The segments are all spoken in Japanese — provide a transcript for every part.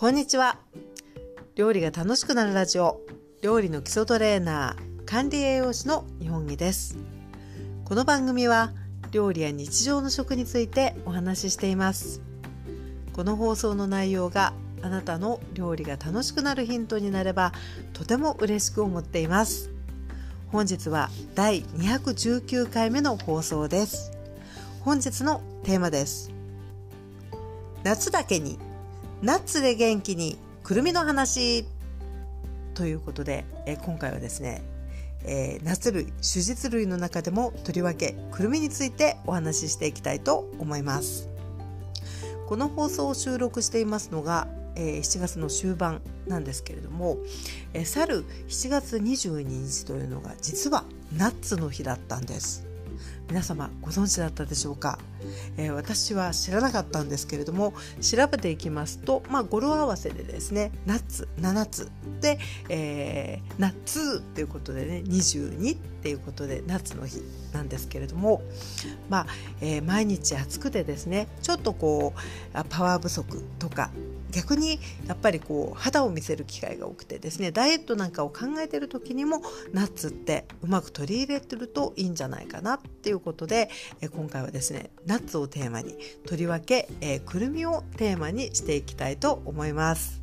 こんにちは。料理が楽しくなるラジオ。料理の基礎トレーナー管理栄養士の日本木です。この番組は料理や日常の食についてお話ししています。この放送の内容があなたの料理が楽しくなるヒントになればとても嬉しく思っています。本日は第219回目の放送です。本日のテーマです。夏だけにナッツで元気にくるみの話。ということで、え今回はですね、えー、夏類種実類の中でもとりわけくるみについてお話ししていきたいと思います。この放送を収録していますのが、えー、7月の終盤なんですけれども、えー、去る7月22日というのが実はナッツの日だったんです。皆様ご存知だったでしょうか、えー、私は知らなかったんですけれども調べていきますと、まあ、語呂合わせでですねナッツ7つ。で、えー、ナッツということでね22っていうことで夏の日なんですけれども、まあえー、毎日暑くてですねちょっとこうパワー不足とか逆にやっぱりこう肌を見せる機会が多くてですねダイエットなんかを考えてる時にもナッツってうまく取り入れてるといいんじゃないかなっていうことで今回はですねナッツをテーマにとりわけ、えー、くるみをテーマにしていきたいと思います。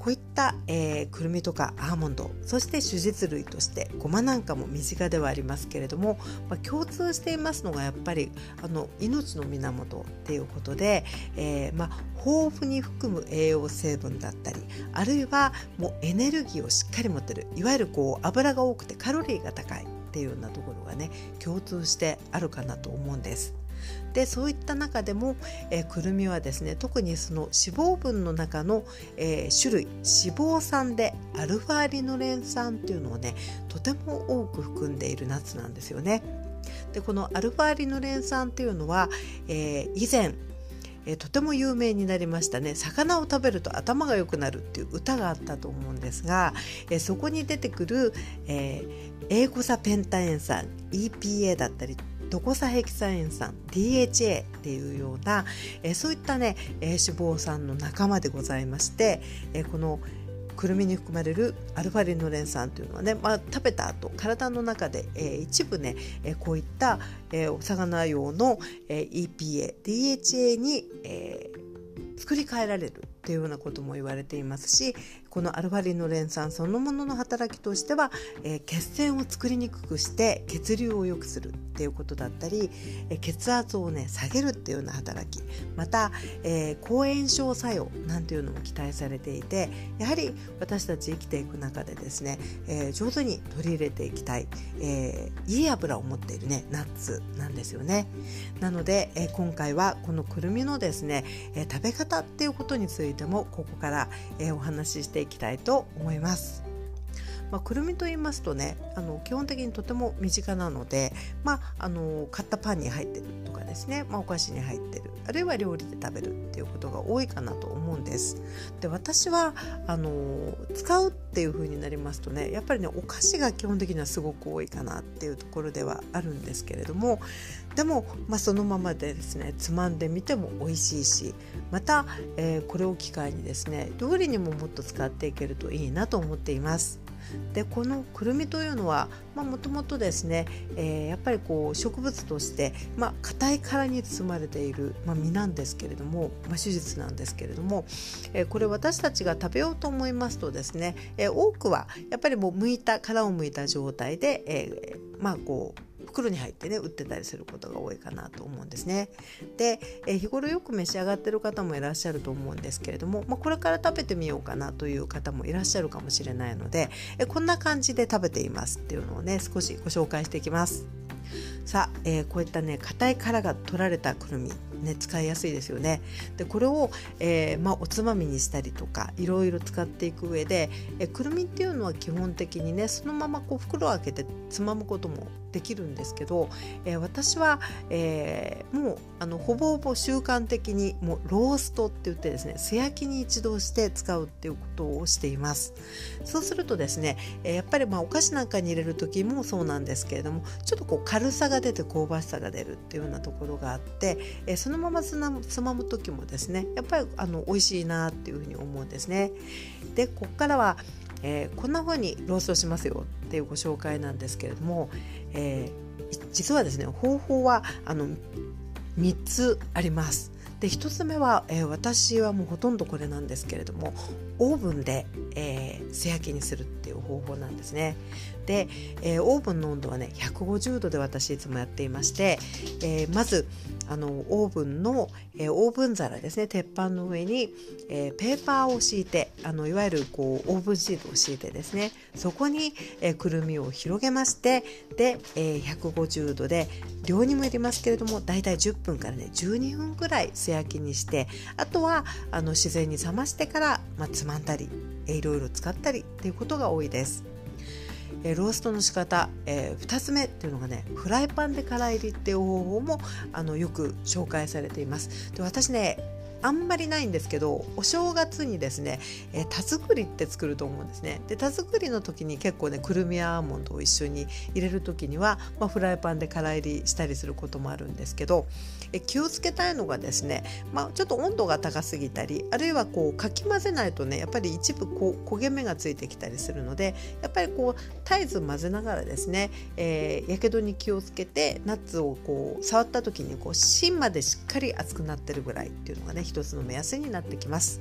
こういった、えー、くるみとかアーモンドそして種実類としてごまなんかも身近ではありますけれども、まあ、共通していますのがやっぱりあの命の源っていうことで、えー、まあ、豊富に含む栄養成分だったりあるいはもうエネルギーをしっかり持ってるいわゆるこう油が多くてカロリーが高いっていうようなところがね共通してあるかなと思うんです。でそういった中でも、えー、くるみはですね特にその脂肪分の中の、えー、種類脂肪酸でアルファリノレン酸っていうのをねとても多く含んでいるナッツなんですよね。でこのアルファリノレン酸っていうのは、えー、以前え、とても有名になりましたね魚を食べると頭が良くなるっていう歌があったと思うんですが、え、そこに出てくる、えー、エーコサペンタエン酸 EPA だったりドコサヘキサエン酸 DHA っていうような、え、そういったね、え、脂肪酸の仲間でございまして、え、このくるみに含まれるアルファリノレン酸というのはね、まあ、食べた後体の中で、えー、一部ね、えー、こういった、えー、お魚用の、えー、EPA、DHA に、えー、作り変えられるっていうようなことも言われていますしこのアルファリノレン酸そのものの働きとしては、えー、血栓を作りにくくして血流を良くするっていうことだったり、えー、血圧をね下げるっていうような働き。また、えー、抗炎症作用なんていうのも期待されていてやはり私たち生きていく中でですね、え上手に取り入れていきたい、えいい油を持っているねナッツなんですよね。なので、え今回はこのくるみのですね、え食べ方っていうことについてもここから、えお話ししていきたいと思います。まあ、くるみと言いますとねあの基本的にとても身近なので、まあ、あの買ったパンに入ってるとかですね、まあ、お菓子に入ってるあるいは料理で食べるっていうことが多いかなと思うんです。で私はあの使うっていう風になりますとねやっぱりねお菓子が基本的にはすごく多いかなっていうところではあるんですけれどもでも、まあ、そのままでですねつまんでみても美味しいしまた、えー、これを機会にですね料理にももっと使っていけるといいなと思っています。でこのくるみというのはもともとですね、えー、やっぱりこう植物としてまあ硬い殻に包まれている、まあ、実なんですけれども、まあ、手術なんですけれども、えー、これ私たちが食べようと思いますとですね、えー、多くはやっぱりもう剥いた殻を剥いた状態で、えー、まあこう袋に入ってね売ってたりすることが多いかなと思うんですね。で、え日頃よく召し上がってる方もいらっしゃると思うんですけれども、まあ、これから食べてみようかなという方もいらっしゃるかもしれないので、えこんな感じで食べていますっていうのをね少しご紹介していきます。さあ、えー、こういったね硬い殻が取られたくるみね、使いやすいですよね。でこれを、えーまあ、おつまみにしたりとかいろいろ使っていく上で、えくるみっていうのは基本的にねそのままこう袋を開けてつまむこともできるんですけど、えー、私は、えー、もうあのほぼほぼ習慣的にもうローストって言ってですね素焼きに一度して使うっていうことをしていますそうするとですね、えー、やっぱりまあお菓子なんかに入れる時もそうなんですけれどもちょっとこう軽さが出て香ばしさが出るっていうようなところがあって、え、そのままつまむ時もですねやっぱりあの美味しいなっていうふうに思うんですねでここからはえー、こんな風にローストしますよっていうご紹介なんですけれども、えー、実はですね方法はあの3つあります。で1つ目は、えー、私はもうほとんどこれなんですけれどもオーブンで、えー、素焼きにするいう方法なんですね。で、えー、オーブンの温度はね150度で私いつもやっていまして、えー、まずあのオーブンの、えー、オーブン皿ですね鉄板の上に、えー、ペーパーを敷いてあのいわゆるこうオーブンシートを敷いてですねそこに、えー、くるみを広げましてで、えー、150度で量にもよりますけれどもだいたい10分からね12分ぐらい素焼きにしてあとはあの自然に冷ましてから、まあ、つまんだりいろいろ使ったりっていうことが多いです。えローストの仕方、えー、2つ目っていうのがねフライパンでから入りっていう方法もあのよく紹介されていますで私ねあんまりないんですけどお正月にですね、えー、田作りって作ると思うんですね。で田作りの時に結構ねくるみやアーモンドを一緒に入れる時には、まあ、フライパンで空入りしたりすることもあるんですけどえ気をつけたいのがですね、まあ、ちょっと温度が高すぎたりあるいはこうかき混ぜないとねやっぱり一部こう焦げ目がついてきたりするのでやっぱりこう絶えず混ぜながらですねやけどに気をつけてナッツをこう触った時にこう芯までしっかり熱くなってるぐらいっていうのがね一つの目安になってきます。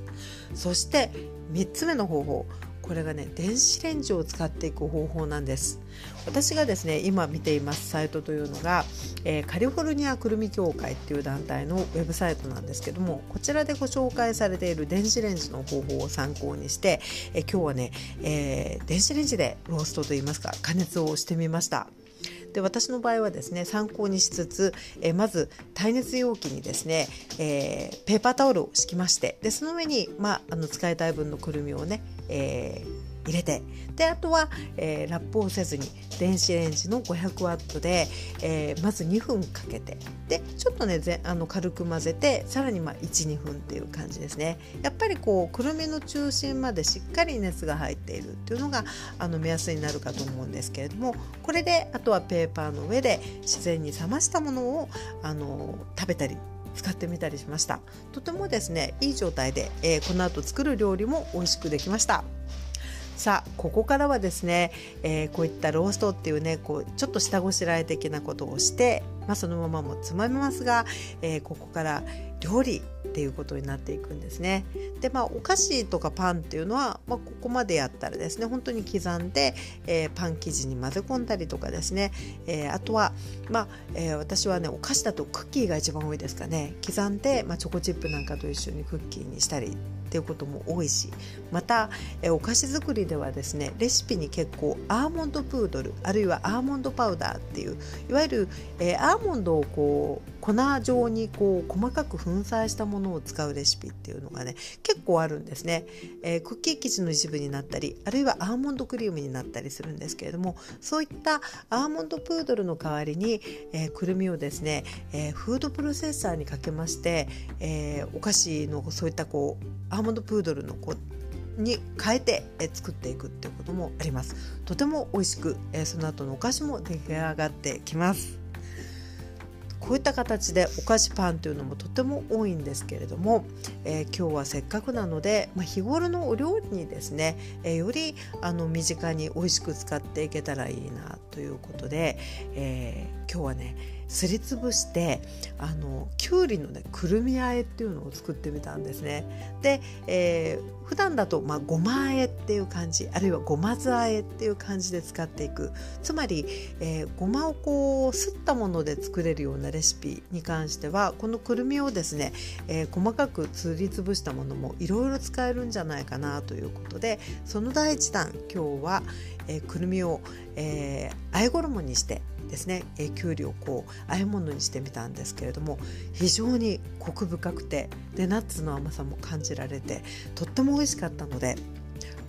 そして3つ目の方法。これがね電子レンジを使っていく方法なんです。私がですね今見ていますサイトというのが、えー、カリフォルニアくるみ協会っていう団体のウェブサイトなんですけどもこちらでご紹介されている電子レンジの方法を参考にして、えー、今日はね、えー、電子レンジでローストといいますか加熱をしてみました。で私の場合はですね参考にしつつ、え、まず耐熱容器にですね、えー、ペーパータオルを敷きましてでその上に、まあ、あの使いたい分のくるみをね、えー入れて。であとは、えー、ラップをせずに電子レンジの500ワットで、えー、まず2分かけて。でちょっとねぜあの軽く混ぜてさらにまあ12分っていう感じですね。やっぱりこうくるみの中心までしっかり熱が入っている。っていうのがあの目安になるかと思うんですけれどもこれであとはペーパーの上で自然に冷ましたものをあの食べたり使ってみたりしました。とてもですねいい状態で、えー、この後作る料理も美味しくできました。さあここからはですね、えー、こういったローストっていうねこうちょっと下ごしらえ的なことをして、まあ、そのままもつまみますが、えー、ここから料理っていうことになっていくんですね。でまあお菓子とかパンっていうのは、まあ、ここまでやったらですね本当に刻んで、えー、パン生地に混ぜ込んだりとかですね、えー、あとは、まあえー、私はねお菓子だとクッキーが一番多いですかね刻んで、まあ、チョコチップなんかと一緒にクッキーにしたりっていうことも多いしまた、えお菓子作りではですねレシピに結構アーモンドプードルあるいはアーモンドパウダーっていういわゆる、えアーモンドをこう粉状にこう細かく粉砕したものを使うレシピっていうのがね結構あるんですね、えー、クッキー生地の一部になったりあるいはアーモンドクリームになったりするんですけれどもそういったアーモンドプードルの代わりに、えー、くるみをですね、えー、フードプロセッサーにかけまして、えお菓子のそういったこうアーモンドプードルのこうに変えて作っていくっていうこともあります。とても美味しくその後のお菓子も出来上がってきます。こういった形でお菓子パンというのもとても多いんですけれども、えー、今日はせっかくなので、まあ、日頃のお料理にですね、えー、よりあの身近に美味しく使っていけたらいいなということで、えー、今日はねすりつぶしてあのきゅうりのねくるみあえっていうのを作ってみたんですね。で、えー、普段だとまあごまあえっていう感じあるいはごま酢あえっていう感じで使っていくつまり、えー、ごまをこうすったもので作れるようなレシピに関してはこのくるみをですね、えー、細かくすりつぶしたものもいろいろ使えるんじゃないかなということでその第一弾今日は、えー、くるみを、えー、あえ衣にしてですね、えー、きゅうりをこう和え物にしてみたんですけれども非常にコク深くてでナッツの甘さも感じられてとっても美味しかったので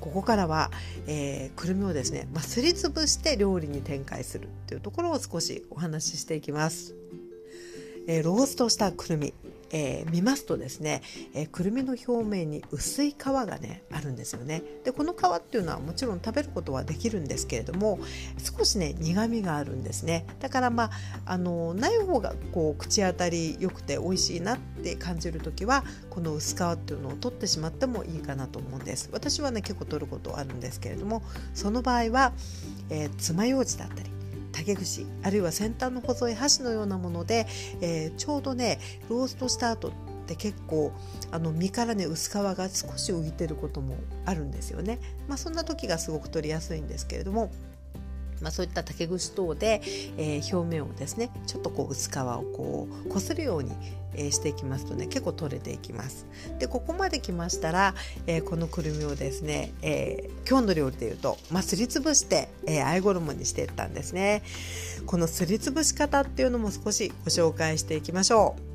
ここからは、えー、くるみをですね、まあ、すりつぶして料理に展開するっていうところを少しお話ししていきます。えー、ローストしたくるみえー、見ますとですね、えー、くるみの表面に薄い皮がねあるんですよね。でこの皮っていうのはもちろん食べることはできるんですけれども少しね苦みがあるんですね。だからまああのない方がこう口当たり良くて美味しいなって感じる時はこの薄皮っていうのを取ってしまってもいいかなと思うんです。私はね結構取ることあるんですけれどもその場合は、えー、爪楊枝だったり竹串あるいは先端の細い箸のようなもので、えー、ちょうどねローストした後って結構あの身からね薄皮が少し浮いてることもあるんですよね。まあ、そんな時がすごく取りやすいんですけれどもまあ、そういった竹串等で、えー、表面をですねちょっとこう薄皮をこうこするように、えー、していきますとね結構取れていきます。でここまで来ましたら、えー、このくるみをですね、え今日の料理でいうと、まあ、すりつぶして、えー、合衣にしていったんですね。このすりつぶし方っていうのも少しご紹介していきましょう。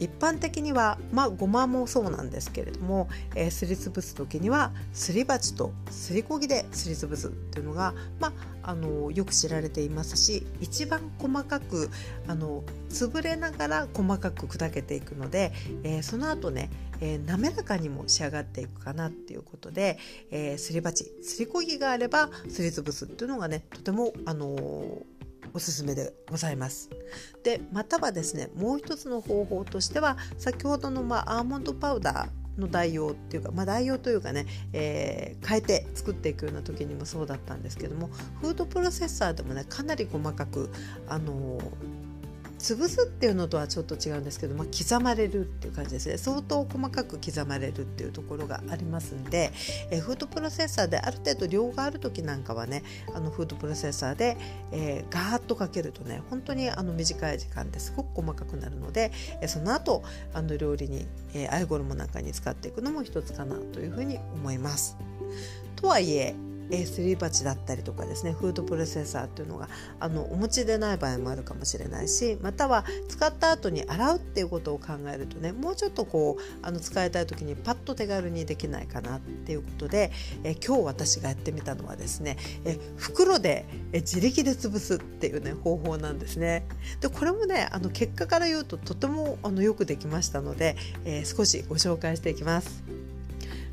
一般的にはまあごまもそうなんですけれども、えー、すりつぶす時にはすり鉢とすりこぎですりつぶすっていうのが、まあ、あのよく知られていますし一番細かくあの潰れながら細かく砕けていくので、えー、その後ね、えー、滑らかにも仕上がっていくかなっていうことで、えー、すり鉢すりこぎがあればすりつぶすっていうのがねとてもあのーおすすめでございます。でまたはですねもう一つの方法としては先ほどの、まあ、アーモンドパウダーの代用っていうか、まあ、代用というかね、えー、変えて作っていくような時にもそうだったんですけどもフードプロセッサーでもねかなり細かく、あのー、潰すっていうのとはちょっと違うんですけど、まあ、刻まれるっていう感じですね相当細かく刻まれるっていうところがありますんで、え、フードプロセッサーである程度量がある時なんかはねあのフードプロセッサーで、えー、ガーッとかけるとね本当にあの短い時間ですごく細かくなるので、え、その後あの料理に、えー、アイゴルモなんかに使っていくのも一つかなというふうに思います。とはいええすり鉢だったりとかですねフードプロセッサーっていうのがあのお持ちでない場合もあるかもしれないしまたは使った後に洗うっていうことを考えるとねもうちょっとこうあの使いたい時にパッと手軽にできないかなっていうことで、え今日私がやってみたのはですね、え袋で、え自力で潰すっていうね方法なんですね。でこれもねあの結果から言うととてもあのよくできましたので、え、少しご紹介していきます。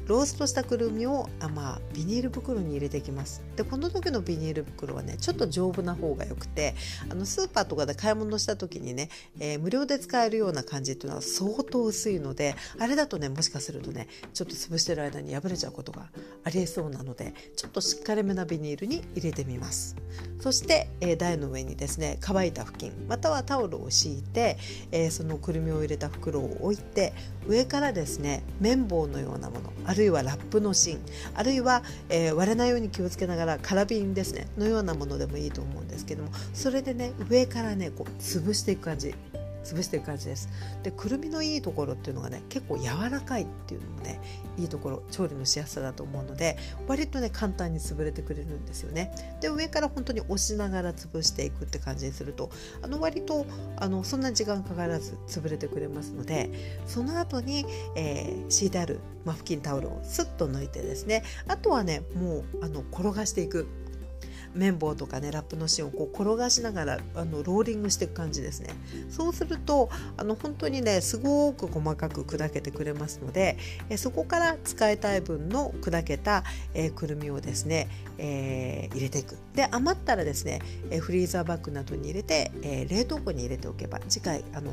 ローストしたくるみをあ、まあ、ビニール袋に入れていきます。でこの時のビニール袋はねちょっと丈夫な方がよくてあのスーパーとかで買い物した時にね、えー、無料で使えるような感じっていうのは相当薄いのであれだとねもしかするとねちょっと潰してる間に破れちゃうことがありえそうなのでちょっとしっかりめなビニールに入れてみます。そして、えー、台の上にですね乾いた布巾またはタオルを敷いて、えー、そのくるみを入れた袋を置いて上からですね綿棒のようなものあるいはラップの芯。あるいは、えー、割れないように気をつけながらカラビンですね。のようなものでもいいと思うんですけども。それでね上からねこう潰していく感じ。潰していく感じです。でくるみのいいところっていうのがね結構柔らかいっていうのもねいいところ調理のしやすさだと思うので割とね簡単に潰れてくれるんですよね。で上から本当に押しながら潰していくって感じにするとあの割とあのそんな時間かからず潰れてくれますのでその後に、えー、敷いてあるマフキンタオルをスッと抜いてですねあとはねもうあの転がしていく。綿棒とかねラップの芯をこう転がしながらあのローリングしていく感じですね。そうするとあの本当にねすごく細かく砕けてくれますのでえそこから使いたい分の砕けた、え、くるみをですね、えー、入れていく。で余ったらですね、えフリーザーバッグなどに入れて、え冷凍庫に入れておけば次回あの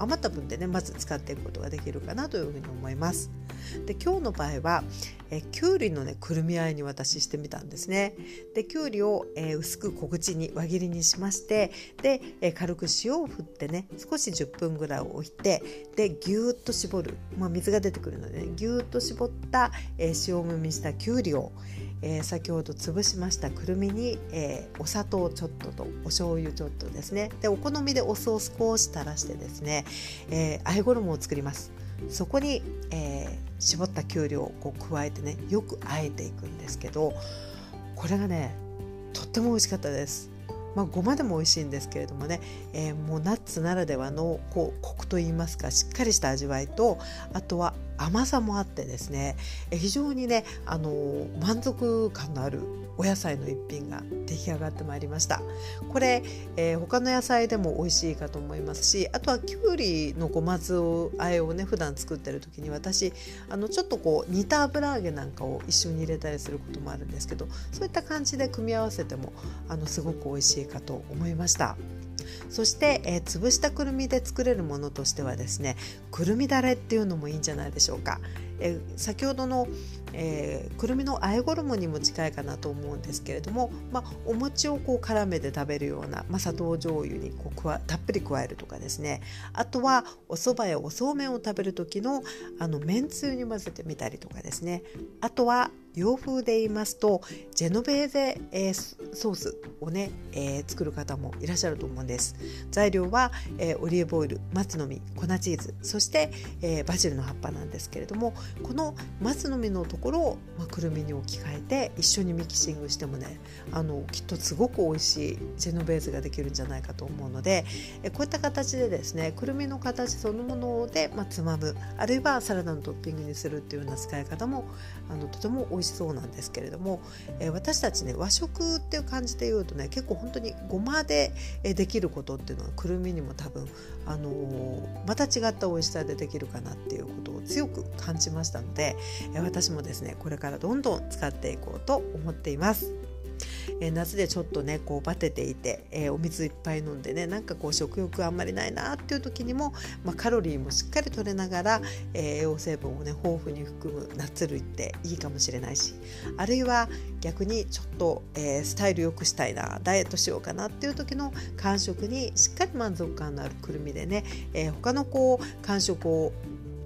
余った分でねまず使っていくことができるかなというふうに思います。で今日の場合はえきゅうりのねくるみあえに私してみたんですね。できゅうりを、えー、薄く小口に輪切りにしましてで、えー、軽く塩を振ってね少し10分ぐらい置いてでぎゅーっと絞る、まあ、水が出てくるので、ね、ぎゅーっと絞った、えー、塩もみしたきゅうりをえー、先ほど潰しましたくるみに、えー、お砂糖ちょっととお醤油ちょっとですね。でお好みでお酢を少し垂らしてですね、えー、あえ衣を作ります。そこに、えー、絞ったきゅうりをこう加えてねよくあえていくんですけどこれがねとっても美味しかったです。まあ、ごまでも美味しいんですけれどもね、えー、もうナッツならではのこうコクといいますかしっかりした味わいとあとは甘さもあってですねえ非常にねあの満足感のあるお野菜の一品が出来上がってまいりましたこれ、えー、他の野菜でも美味しいかと思いますしあとはきゅうりのごま酢をあえをね普段作ってる時に私あのちょっとこう煮た油揚げなんかを一緒に入れたりすることもあるんですけどそういった感じで組み合わせてもあのすごく美味しいかと思いました。そして、えー、潰したくるみで作れるものとしてはですねくるみだれっていうのもいいんじゃないでしょうか。え、先ほどの、えー、くるみのあえ衣にも近いかなと思うんですけれども、まあ、お餅をこう絡めて食べるような、まあ、砂糖醤油にこうたっぷり加えるとかですね。あとはお蕎麦やおそうめんを食べる時のあのめんつゆに混ぜてみたりとかですね。あとは洋風で言いますとジェノベーゼ、えー、ソースをね、えー、作る方もいらっしゃると思うんです。材料は、えー、オリーブオイル松の実粉チーズそして、えバジルの葉っぱなんですけれどもこの松の実のところを、まあ、くるみに置き換えて一緒にミキシングしてもねあのきっとすごく美味しいジェノベーゼができるんじゃないかと思うので、えこういった形でですねくるみの形そのもので、まあ、つまむあるいはサラダのトッピングにするっていうような使い方もあのとても美味しそうなんですけれども、え、私たちね和食っていう感じで言うとね結構本当にごまでできることっていうのはくるみにも多分、あの、また違った美味しさでできるかなっていうことを強く感じましたので、私もですねですねこれからどんどん使っていこうと思っています。え、夏でちょっとねこうバテていて、えー、お水いっぱい飲んでねなんかこう食欲あんまりないなっていう時にも、まあ、カロリーもしっかり取れながら、えー、栄養成分をね豊富に含むナッツ類っていいかもしれないしあるいは逆にちょっと、えー、スタイル良くしたいなダイエットしようかなっていう時の間食にしっかり満足感のあるくるみでね、えー、他のこう間食を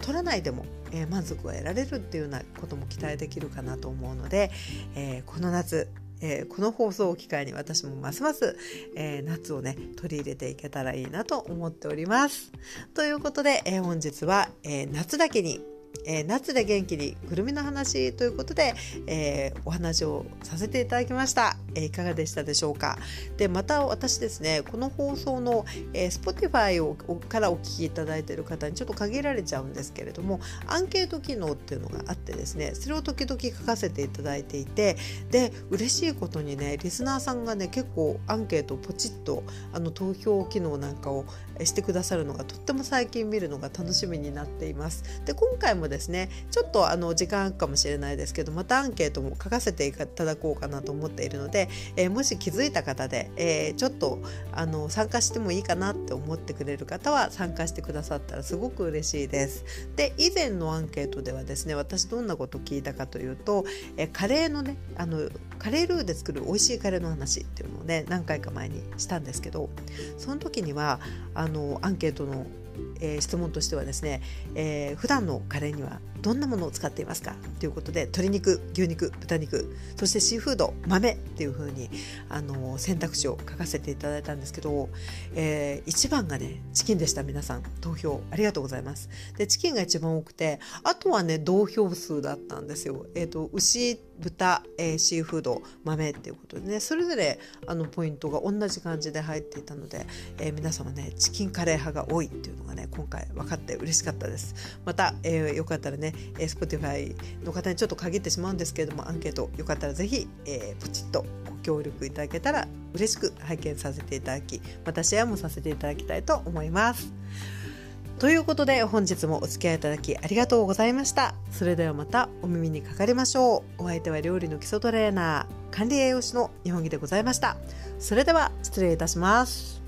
取らないでもえー、満足を得られるっていうようなことも期待できるかなと思うので、えー、この夏えー、この放送を機会に私もますます、えー、夏をね取り入れていけたらいいなと思っております。ということで、えー、本日は、え夏だけにえー、夏で元気にくるみの話ということで、えー、お話をさせていただきました、えー、いかがでしたでしょうか？でまた私ですねこの放送の、えー、Spotify をからお聞きいただいている方にちょっと限られちゃうんですけれどもアンケート機能っていうのがあってですねそれを時々書かせていただいていてで嬉しいことにねリスナーさんがね結構アンケートをポチッとあの投票機能なんかをしてくださるのがとっても最近見るのが楽しみになっています。で今回もですねちょっとあの時間かもしれないですけどまたアンケートも書かせていただこうかなと思っているので、えー、もし気づいた方で、えー、ちょっとあの参加してもいいかなって思ってくれる方は参加してくださったらすごく嬉しいです。で以前のアンケートではですね私どんなこと聞いたかというと、えー、カレーのねあのカレールーで作る美味しいカレーの話っていうのをね何回か前にしたんですけどその時にはあのアンケートのえー、質問としてはですね、えー、普段のカレーにはどんなものを使っていますか？ということで鶏肉牛肉豚肉そしてシーフード豆っていう風にあの選択肢を書かせていただいたんですけど、えー、1番がねチキンでした皆さん。投票ありがとうございます。でチキンが一番多くてあとはね同票数だったんですよ。えっ、ー、と牛豚、えー、シーフード豆っていうことでねそれぞれあのポイントが同じ感じで入っていたので、えー、皆様ねチキンカレー派が多いっていうのがね今回分かって嬉しかったですまた、えー、よかったらね、え、Spotify の方にちょっと限ってしまうんですけれどもアンケートよかったらぜひ、えー、ポチッとご協力いただけたら嬉しく拝見させていただきまたシェアもさせていただきたいと思いますということで本日もお付き合いいただきありがとうございました。それではまたお耳にかかりましょう。お相手は料理の基礎トレーナー、管理栄養士の日本木でございました。それでは失礼いたします。